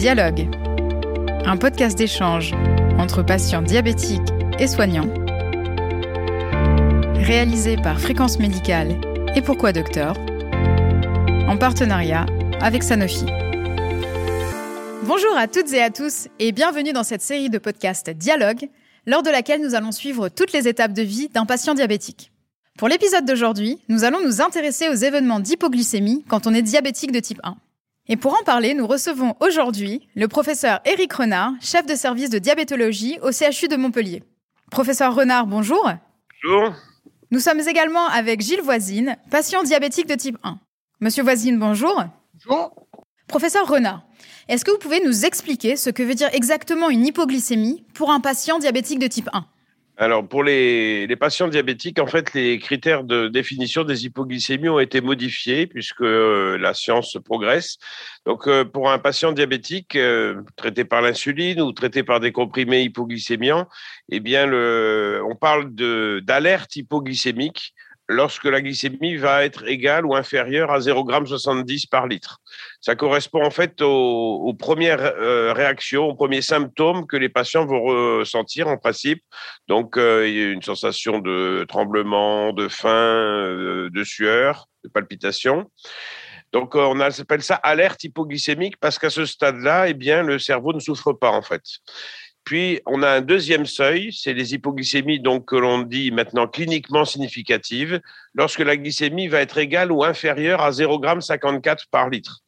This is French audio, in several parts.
Dialogue, un podcast d'échange entre patients diabétiques et soignants, réalisé par Fréquence Médicale et Pourquoi Docteur, en partenariat avec Sanofi. Bonjour à toutes et à tous et bienvenue dans cette série de podcasts Dialogue, lors de laquelle nous allons suivre toutes les étapes de vie d'un patient diabétique. Pour l'épisode d'aujourd'hui, nous allons nous intéresser aux événements d'hypoglycémie quand on est diabétique de type 1. Et pour en parler, nous recevons aujourd'hui le professeur Éric Renard, chef de service de diabétologie au CHU de Montpellier. Professeur Renard, bonjour. Bonjour. Nous sommes également avec Gilles Voisine, patient diabétique de type 1. Monsieur Voisine, bonjour. Bonjour. Professeur Renard, est-ce que vous pouvez nous expliquer ce que veut dire exactement une hypoglycémie pour un patient diabétique de type 1 alors, pour les, patients diabétiques, en fait, les critères de définition des hypoglycémies ont été modifiés puisque euh, la science progresse. Donc, euh, pour un patient diabétique euh, traité par l'insuline ou traité par des comprimés hypoglycémiants, eh bien, on parle d'alerte hypoglycémique lorsque la glycémie va être égale ou inférieure à 0,70 g par litre. Ça correspond en fait aux, premières euh, réactions, aux premiers symptômes que les patients vont ressentir en principe. Donc, euh, il y a une sensation de tremblement, de faim, euh, de sueur, de palpitation. Donc, on appelle ça alerte hypoglycémique parce qu'à ce stade-là, eh bien, le cerveau ne souffre pas en fait. Puis, on a un deuxième seuil, c'est les hypoglycémies donc, que l'on dit maintenant cliniquement significatives, lorsque la glycémie va être égale ou inférieure à 0,54 par litre.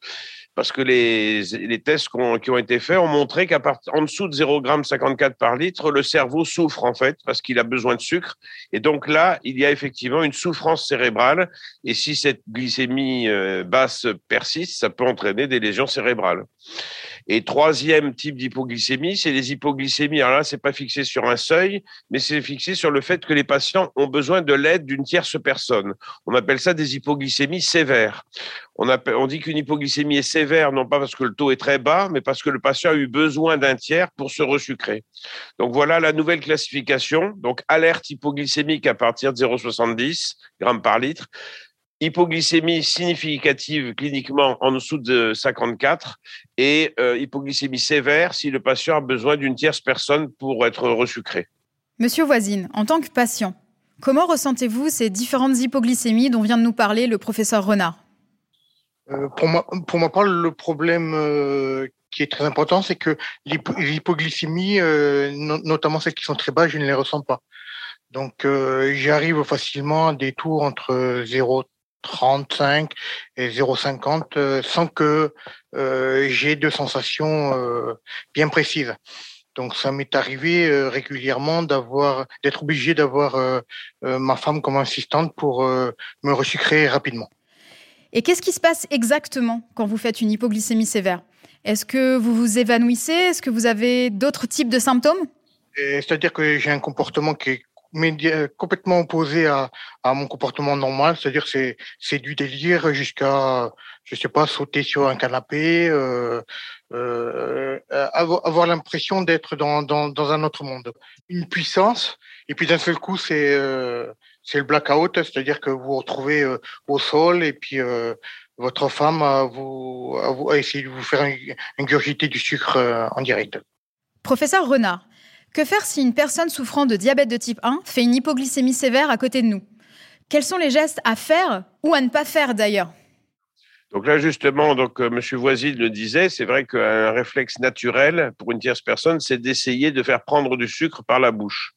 Parce que les, tests qui ont été faits ont montré qu'à en dessous de 0,54 par litre, le cerveau souffre en fait parce qu'il a besoin de sucre. Et donc là, il y a effectivement une souffrance cérébrale. Et si cette glycémie euh, basse persiste, ça peut entraîner des lésions cérébrales. Et troisième type d'hypoglycémie, c'est les hypoglycémies. Alors là, c'est pas fixé sur un seuil, mais c'est fixé sur le fait que les patients ont besoin de l'aide d'une tierce personne. On appelle ça des hypoglycémies sévères. On, dit qu'une hypoglycémie est sévère, non pas parce que le taux est très bas, mais parce que le patient a eu besoin d'un tiers pour se resucrer. Donc voilà la nouvelle classification. Donc alerte hypoglycémique à partir de 0,70 grammes par litre hypoglycémie significative cliniquement en dessous de 54 et euh, hypoglycémie sévère si le patient a besoin d'une tierce personne pour être resucré. Monsieur Voisine, en tant que patient, comment ressentez-vous ces différentes hypoglycémies dont vient de nous parler le professeur Renard? Pour, moi, pour ma part, le problème euh, qui est très important, c'est que l'hypoglycémie, notamment celles qui sont très bas, je ne les ressens pas. Donc, j'arrive facilement à des tours entre 0, 35 et 0,50 euh, sans que euh, j'ai de sensations euh, bien précises. Donc ça m'est arrivé régulièrement d'avoir d'être obligé d'avoir ma femme comme assistante pour me resucrer rapidement. Et qu'est-ce qui se passe exactement quand vous faites une hypoglycémie sévère? Est-ce que vous vous évanouissez? Est-ce que vous avez d'autres types de symptômes? C'est-à-dire que j'ai un comportement qui est euh, complètement opposé à, mon comportement normal, c'est-à-dire c'est c'est du délire jusqu'à je sais pas sauter sur un canapé, euh, euh, avoir, l'impression d'être dans, un autre monde, une puissance et puis d'un seul coup c'est c'est le blackout, c'est-à-dire que vous vous retrouvez euh, au sol et puis votre femme a, essayé de vous faire ingurgiter du sucre en direct. Professeur Renard, que faire si une personne souffrant de diabète de type 1 fait une hypoglycémie sévère à côté de nous? Quels sont les gestes à faire ou à ne pas faire d'ailleurs? Donc là, justement, donc euh, Monsieur Voisine le disait, c'est vrai qu'un réflexe naturel pour une tierce personne, c'est d'essayer de faire prendre du sucre par la bouche.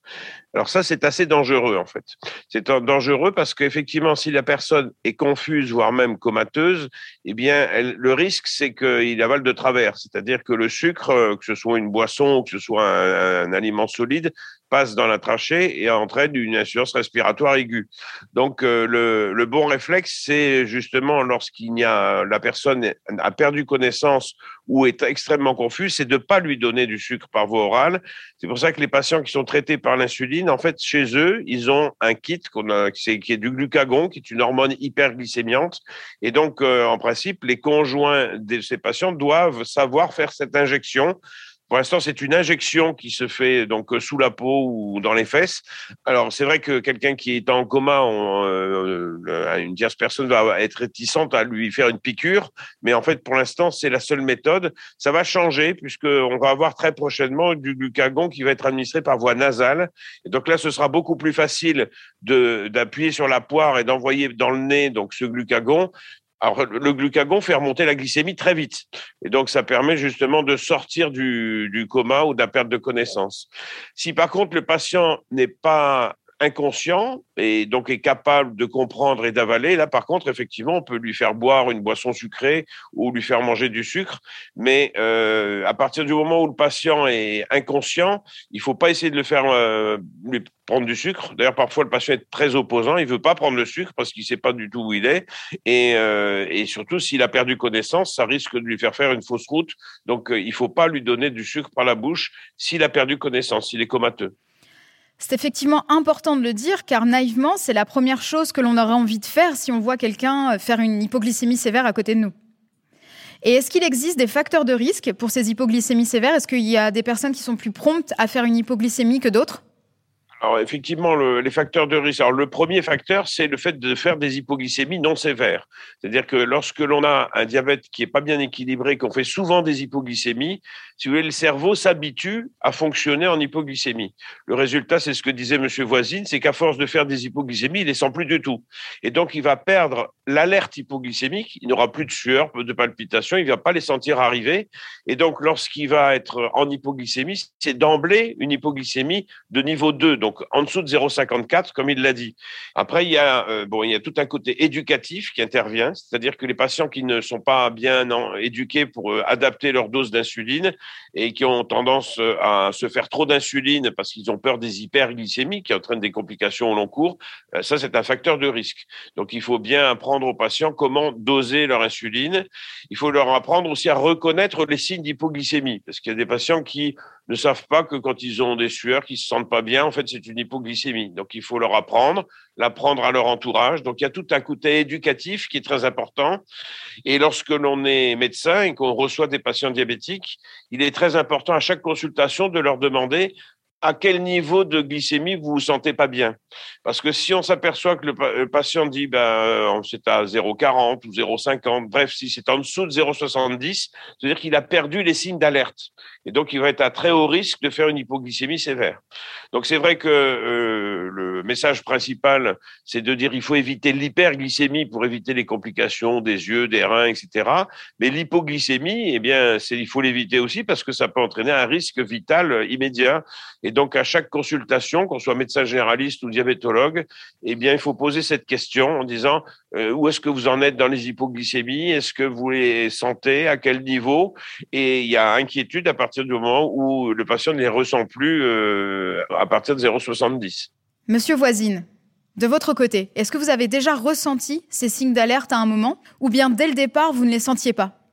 Alors ça, c'est assez dangereux en fait. C'est dangereux parce qu'effectivement, si la personne est confuse, voire même comateuse, eh bien, le risque, c'est qu'il avale de travers. C'est-à-dire que le sucre, euh, que ce soit une boisson que ce soit un aliment solide, passe dans la trachée et entraîne une insuffisance respiratoire aiguë. Donc euh, le, bon réflexe, c'est justement lorsqu'il y a la personne a perdu connaissance ou est extrêmement confuse, c'est de pas lui donner du sucre par voie orale. C'est pour ça que les patients qui sont traités par l'insuline, en fait, chez eux, ils ont un kit a, qui est du glucagon, qui est une hormone hyperglycémiante. Et donc, euh, en principe, les conjoints de ces patients doivent savoir faire cette injection Pour l'instant, c'est une injection qui se fait donc sous la peau ou dans les fesses. Alors, c'est vrai que quelqu'un qui est en coma, euh, une tierce personne va être réticente à lui faire une piqûre, mais en fait, pour l'instant, c'est la seule méthode. Ça va changer puisqu'on va avoir très prochainement du glucagon qui va être administré par voie nasale. Et donc là, ce sera beaucoup plus facile d'appuyer sur la poire et d'envoyer dans le nez donc ce glucagon alors, le glucagon fait remonter la glycémie très vite. Et donc, ça permet justement de sortir du, du coma ou de la perte de connaissance. Si par contre, le patient n'est pas inconscient et donc est capable de comprendre et d'avaler. Là, par contre, effectivement, on peut lui faire boire une boisson sucrée ou lui faire manger du sucre. Mais euh, à partir du moment où le patient est inconscient, il faut pas essayer de le faire euh, lui prendre du sucre. D'ailleurs, parfois, le patient est très opposant. Il veut pas prendre le sucre parce qu'il sait pas du tout où il est. Et, euh, et surtout, s'il a perdu connaissance, ça risque de lui faire faire une fausse route. Donc, euh, il faut pas lui donner du sucre par la bouche s'il a perdu connaissance, s'il est comateux. C'est effectivement important de le dire car naïvement, c'est la première chose que l'on aurait envie de faire si on voit quelqu'un euh, faire une hypoglycémie sévère à côté de nous. Et est-ce qu'il existe des facteurs de risque pour ces hypoglycémies sévères? Est-ce qu'il y a des personnes qui sont plus promptes à faire une hypoglycémie que d'autres? Alors effectivement, le, les facteurs de risque. Alors le premier facteur, c'est le fait de faire des hypoglycémies non sévères. C'est-à-dire que lorsque l'on a un diabète qui est pas bien équilibré, qu'on fait souvent des hypoglycémies, si le cerveau s'habitue à fonctionner en hypoglycémie. Le résultat, c'est ce que disait Monsieur Voisine, c'est qu'à force de faire des hypoglycémies, il les sent plus du tout. Et donc, il va perdre l'alerte hypoglycémique. Il n'aura plus de sueur, de palpitations. Il va pas les sentir arriver. Et donc, lorsqu'il va être en hypoglycémie, c'est d'emblée une hypoglycémie de niveau 2 donc en dessous de 0,54, comme il l'a dit. Après, il y a euh, bon, il y a tout un côté éducatif qui intervient, c'est-à-dire que les patients qui ne sont pas bien éduqués pour euh, adapter leur dose d'insuline et qui ont tendance euh, à se faire trop d'insuline parce qu'ils ont peur des hyperglycémies qui entraînent des complications au long cours, ça c'est un facteur de risque. Donc il faut bien apprendre aux patients comment doser leur insuline. Il faut leur apprendre aussi à reconnaître les signes d'hypoglycémie parce qu'il y a des patients qui ne savent pas que quand ils ont des sueurs, qu'ils se sentent pas bien, en fait, c'est une hypoglycémie. Donc, il faut leur apprendre, l'apprendre à leur entourage. Donc, il y a tout un côté éducatif qui est très important. Et lorsque l'on est médecin et qu'on reçoit des patients diabétiques, il est très important à chaque consultation de leur demander à quel niveau de glycémie vous vous sentez pas bien. Parce que si on s'aperçoit que le, patient dit ben c'est à 0,40 ou 0,50, bref, si c'est en dessous de 0,70, c'est-à-dire qu'il a perdu les signes d'alerte. Et donc, il va être à très haut risque de faire une hypoglycémie sévère. Donc, c'est vrai que euh, le message principal, c'est de dire il faut éviter l'hyperglycémie pour éviter les complications des yeux, des reins, etc. Mais l'hypoglycémie, eh bien, il faut l'éviter aussi parce que ça peut entraîner un risque vital immédiat. Et donc, à chaque consultation, qu'on soit médecin généraliste ou diabétologue, eh bien, il faut poser cette question en disant euh, où est-ce que vous en êtes dans les hypoglycémies? Est-ce que vous les sentez? À quel niveau? Et il y a inquiétude à partir du moment où le patient ne les ressent plus euh, à partir de 0,70. Monsieur Voisine, de votre côté, est-ce que vous avez déjà ressenti ces signes d'alerte à un moment? Ou bien dès le départ, vous ne les sentiez pas?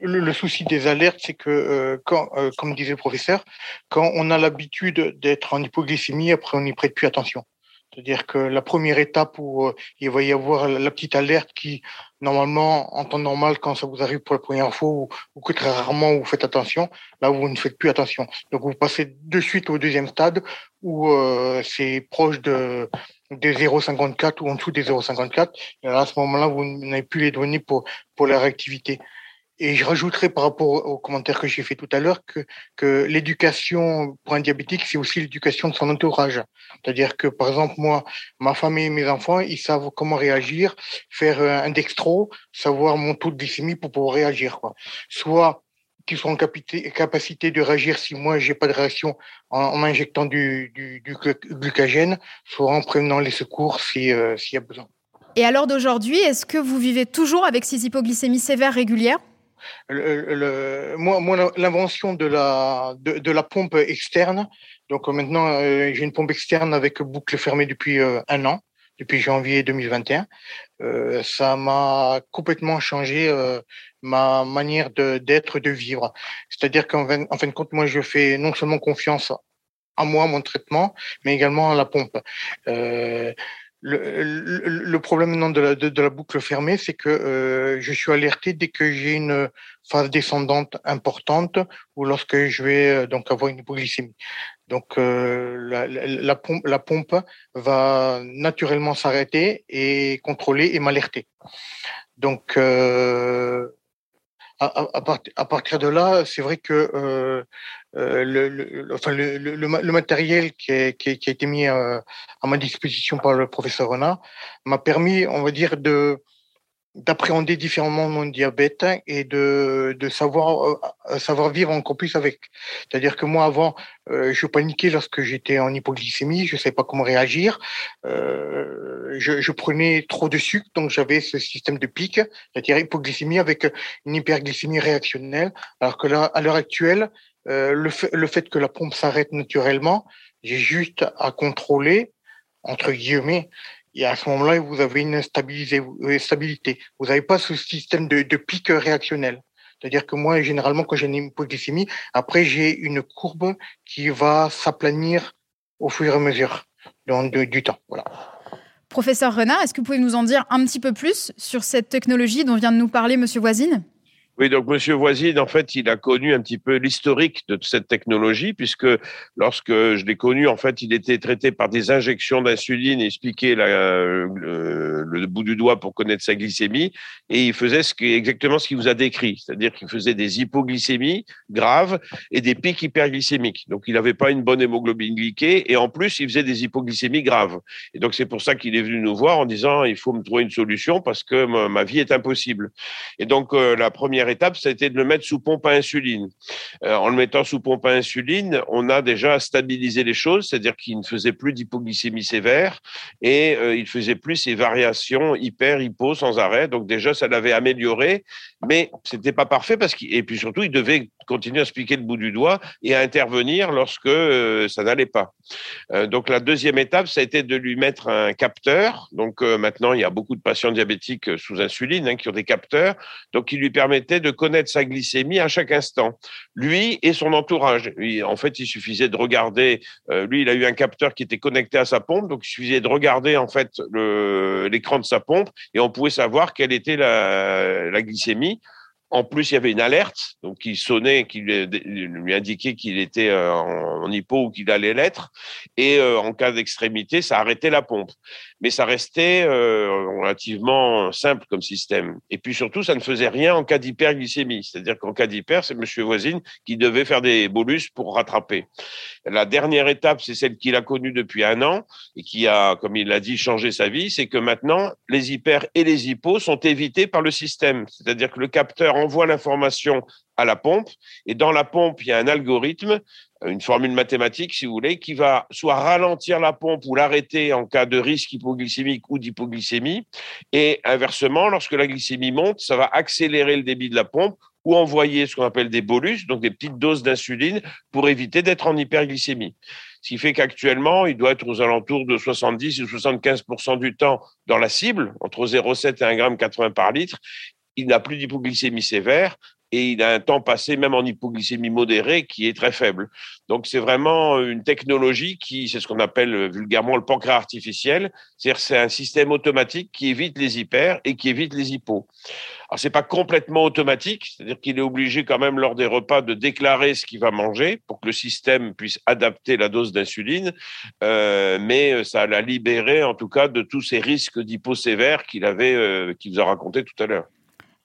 Le, souci des alertes, c'est que, euh, quand, euh, comme disait le professeur, quand on a l'habitude d'être en hypoglycémie, après on n'y prête plus attention. C'est-à-dire que la première étape où euh, il va y avoir la petite alerte qui, normalement, en temps normal, quand ça vous arrive pour la première fois ou, que très rarement vous faites attention, là vous ne faites plus attention. Donc vous passez de suite au deuxième stade où euh, c'est proche de des 0,54 ou en dessous des 0,54. Et à ce moment-là, vous n'avez plus les données pour pour la réactivité. Et je rajouterai par rapport au commentaire que j'ai fait tout à l'heure que, l'éducation pour un diabétique, c'est aussi l'éducation de son entourage. C'est-à-dire que, par exemple, moi, ma famille et mes enfants, ils savent comment réagir, faire un dextro, savoir mon taux de glycémie pour pouvoir réagir. Quoi. Soit qu'ils soient en capacité de réagir si moi j'ai pas de réaction en, m'injectant du, du, glucagène, soit en prévenant les secours euh, s'il y a besoin. Et à l'heure d'aujourd'hui, est-ce que vous vivez toujours avec ces hypoglycémies sévères régulières? Moi, l'invention de la, de, la pompe externe, donc euh, maintenant euh, j'ai une pompe externe avec boucle fermée depuis euh, un an, depuis janvier 2021. Euh, ça m'a complètement changé ma manière d'être, de, vivre. C'est-à-dire qu'en fin, en fin de compte, moi je fais non seulement confiance à moi, mon traitement, mais également à la pompe. Euh, le, problème maintenant de la, de, la boucle fermée, c'est que euh, je suis alerté dès que j'ai une phase descendante importante ou lorsque je vais euh, donc avoir une hypoglycémie. Donc euh, la, la, pompe, la pompe va naturellement s'arrêter et contrôler et m'alerter. Donc à, partir de là, c'est vrai que euh, euh, le, enfin, le, matériel qui a, qui, a, été mis à, à, ma disposition par le professeur Renard m'a permis, on va dire, de d'appréhender différemment mon diabète et de, de savoir euh, savoir vivre encore plus avec. C'est-à-dire que moi avant, euh, je paniquais lorsque j'étais en hypoglycémie, je savais pas comment réagir. Euh, je, je, prenais trop de sucre, donc j'avais ce système de pic, c'est-à-dire hypoglycémie avec une hyperglycémie réactionnelle. Alors que là, à l'heure actuelle, euh, le, fait, le fait que la pompe s'arrête naturellement, j'ai juste à contrôler entre guillemets et à ce moment-là, vous avez une stabilité. Vous n'avez pas ce système de, de pic réactionnel. C'est-à-dire que moi, généralement, quand j'ai une hypoglycémie, après, j'ai une courbe qui va s'aplanir au fur et à mesure du temps. Voilà. Professeur Renard, est-ce que vous pouvez nous en dire un petit peu plus sur cette technologie dont vient de nous parler Monsieur Voisine? Oui, donc Monsieur Voisine, en fait, il a connu un petit peu l'historique de cette technologie, puisque lorsque je l'ai connu, en fait, il était traité par des injections d'insuline et expliquait le, bout du doigt pour connaître sa glycémie, et il faisait exactement ce qu'il vous a décrit, c'est-à-dire qu'il faisait des hypoglycémies graves et des pics hyperglycémiques. Donc, il n'avait pas une bonne hémoglobine glyquée, et en plus, il faisait des hypoglycémies graves. Et donc, c'est pour ça qu'il est venu nous voir en disant, il faut me trouver une solution parce que ma, vie est impossible. Et donc, euh, la première étape, ça a été de le mettre sous pompe à insuline. Euh, en le mettant sous pompe à insuline, on a déjà stabilisé les choses, c'est-à-dire qu'il ne faisait plus d'hypoglycémie sévère et euh, il faisait plus ces variations hyper, hypo sans arrêt. Donc déjà, ça l'avait amélioré, mais c'était pas parfait parce qu'il et puis surtout, il devait continuer à se piquer le bout du doigt et à intervenir lorsque euh, ça n'allait pas. donc la deuxième étape, ça a été de lui mettre un capteur. Donc maintenant, il y a beaucoup de patients diabétiques sous insuline hein, qui ont des capteurs, donc il lui permettait de connaître sa glycémie à chaque instant, lui et son entourage. en fait, il suffisait de regarder. Euh, lui, il a eu un capteur qui était connecté à sa pompe, donc il suffisait de regarder en fait l'écran de sa pompe et on pouvait savoir quelle était la glycémie. En plus, il y avait une alerte, donc qui sonnait, qui lui indiquait qu'il était euh, en hypo ou qu'il allait l'être. Et euh, en cas d'extrémité, ça arrêtait la pompe. Mais ça restait euh, relativement simple comme système. Et puis surtout, ça ne faisait rien en cas d'hyperglycémie. C'est-à-dire qu'en cas d'hyper, c'est Monsieur Voisine qui devait faire des bolus pour rattraper. La dernière étape, c'est celle qu'il a connue depuis un an et qui a, comme il l'a dit, changé sa vie. C'est que maintenant, les hyper et les hypos sont évités par le système. C'est-à-dire que le capteur envoie l'information à la pompe et dans la pompe, il y a un algorithme, une formule mathématique, si vous voulez, qui va soit ralentir la pompe ou l'arrêter en cas de risque hypoglycémique ou d'hypoglycémie. Et inversement, lorsque la glycémie monte, ça va accélérer le débit de la pompe ou envoyer ce qu'on appelle des bolus, donc des petites doses d'insuline, pour éviter d'être en hyperglycémie. Ce qui fait qu'actuellement, il doit être aux alentours de 70 ou 75% du temps dans la cible, entre 0,7 et 1,80 g par litre, il n'a plus d'hypoglycémie sévère et il a un temps passé même en hypoglycémie modérée qui est très faible. Donc c'est vraiment une technologie qui, c'est ce qu'on appelle vulgairement le pancréas artificiel, c'est-à-dire c'est un système automatique qui évite les hyper et qui évite les hypos. Alors c'est pas complètement automatique, c'est-à-dire qu'il est obligé quand même lors des repas de déclarer ce qu'il va manger pour que le système puisse adapter la dose d'insuline, euh, mais ça l'a libéré en tout cas de tous ces risques d'hypo sévères qu'il avait, euh, qu'il vous a raconté tout à l'heure.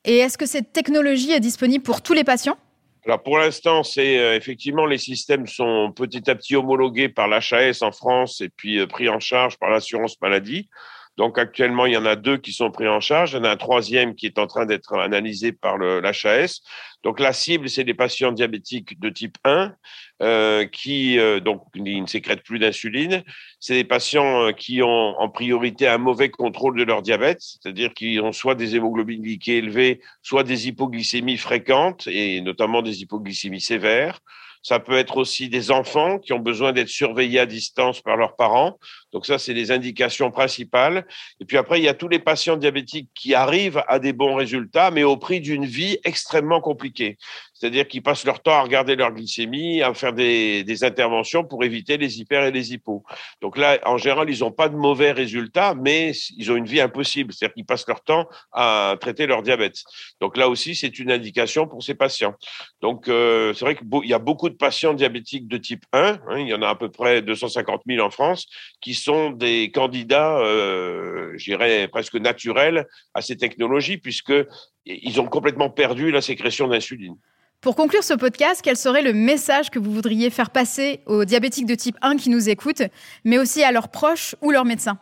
Et est-ce que cette technologie est disponible pour tous les patients? Alors pour l'instant, euh, effectivement les systèmes sont petit à petit homologués par l'HAS en France et puis euh, pris en charge par l'assurance maladie. Donc actuellement, il y en a deux qui sont pris en charge. Il y en a un troisième qui est en train d'être analysé par l'HAS. Donc la cible, c'est des patients diabétiques de type 1 euh, qui euh, donc ils ne sécrètent plus d'insuline. C'est des patients euh, qui ont en priorité un mauvais contrôle de leur diabète, c'est-à-dire qui ont soit des hémoglobines élevées, soit des hypoglycémies fréquentes et notamment des hypoglycémies sévères. Ça peut être aussi des enfants qui ont besoin d'être surveillés à distance par leurs parents. Donc ça, c'est les indications principales. Et puis après, il y a tous les patients diabétiques qui arrivent à des bons résultats, mais au prix d'une vie extrêmement compliquée. C'est-à-dire qu'ils passent leur temps à regarder leur glycémie, à faire des, interventions pour éviter les hyper et les hypos. Donc là, en général, ils n'ont pas de mauvais résultats, mais ils ont une vie impossible. C'est-à-dire qu'ils passent leur temps à traiter leur diabète. Donc là aussi, c'est une indication pour ces patients. Donc euh, c'est vrai qu'il y a beaucoup de patients diabétiques de type 1, hein, il y en a à peu près 250 000 en France, qui sont des candidats, euh, je dirais, presque naturels à ces technologies, puisqu'ils ont complètement perdu la sécrétion d'insuline. Pour conclure ce podcast, quel serait le message que vous voudriez faire passer aux diabétiques de type 1 qui nous écoutent, mais aussi à leurs proches ou leurs médecins?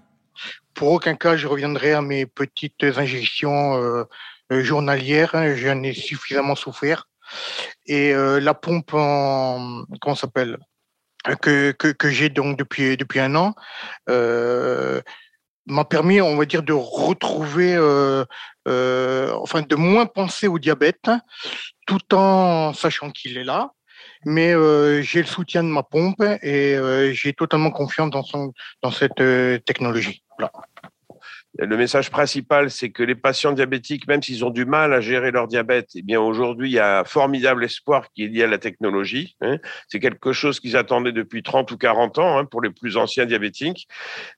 Pour aucun cas, je reviendrai à mes petites injections euh, journalières. J'en ai suffisamment souffert. Et euh, la pompe en comment s'appelle? Que, que, que j'ai donc depuis depuis un an euh, m'a permis, on va dire, de retrouver, euh, euh, enfin, de moins penser au diabète, tout en sachant qu'il est là. Mais euh, j'ai le soutien de ma pompe et euh, j'ai totalement confiance dans, son, dans cette euh, technologie. Voilà. Le message principal, c'est que les patients diabétiques, même s'ils ont du mal à gérer leur diabète, eh bien aujourd'hui, il y a un formidable espoir qui est lié à la technologie. Hein. C'est quelque chose qu'ils attendaient depuis 30 ou 40 ans hein, pour les plus anciens diabétiques.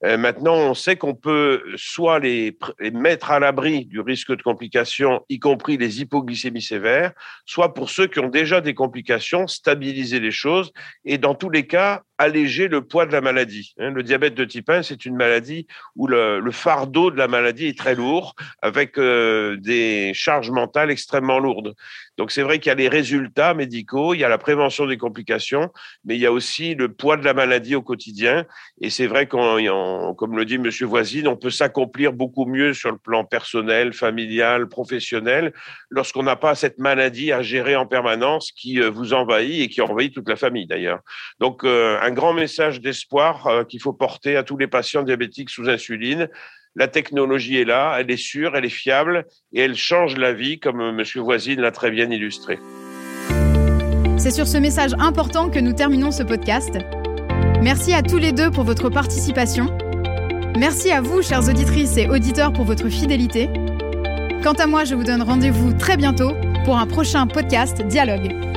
Euh, maintenant, on sait qu'on peut soit les, mettre à l'abri du risque de complications, y compris les hypoglycémies sévères, soit pour ceux qui ont déjà des complications, stabiliser les choses et dans tous les cas, alléger le poids de la maladie. Hein. Le diabète de type 1, c'est une maladie où le, fardeau de la maladie est très lourd, avec euh, des charges mentales extrêmement lourdes. Donc c'est vrai qu'il y a les résultats médicaux, il y a la prévention des complications, mais il y a aussi le poids de la maladie au quotidien. Et c'est vrai qu'on, comme le dit Monsieur Voisine, on peut s'accomplir beaucoup mieux sur le plan personnel, familial, professionnel, lorsqu'on n'a pas cette maladie à gérer en permanence qui euh, vous envahit et qui envahit toute la famille d'ailleurs. Donc euh, un grand message d'espoir euh, qu'il faut porter à tous les patients diabétiques sous insuline. La technologie est là, elle est sûre, elle est fiable et elle change la vie, comme M. Voisine l'a très bien C'est sur ce message important que nous terminons ce podcast. Merci à tous les deux pour votre participation. Merci à vous, chères auditrices et auditeurs, pour votre fidélité. Quant à moi, je vous donne rendez-vous très bientôt pour un prochain podcast Dialogue.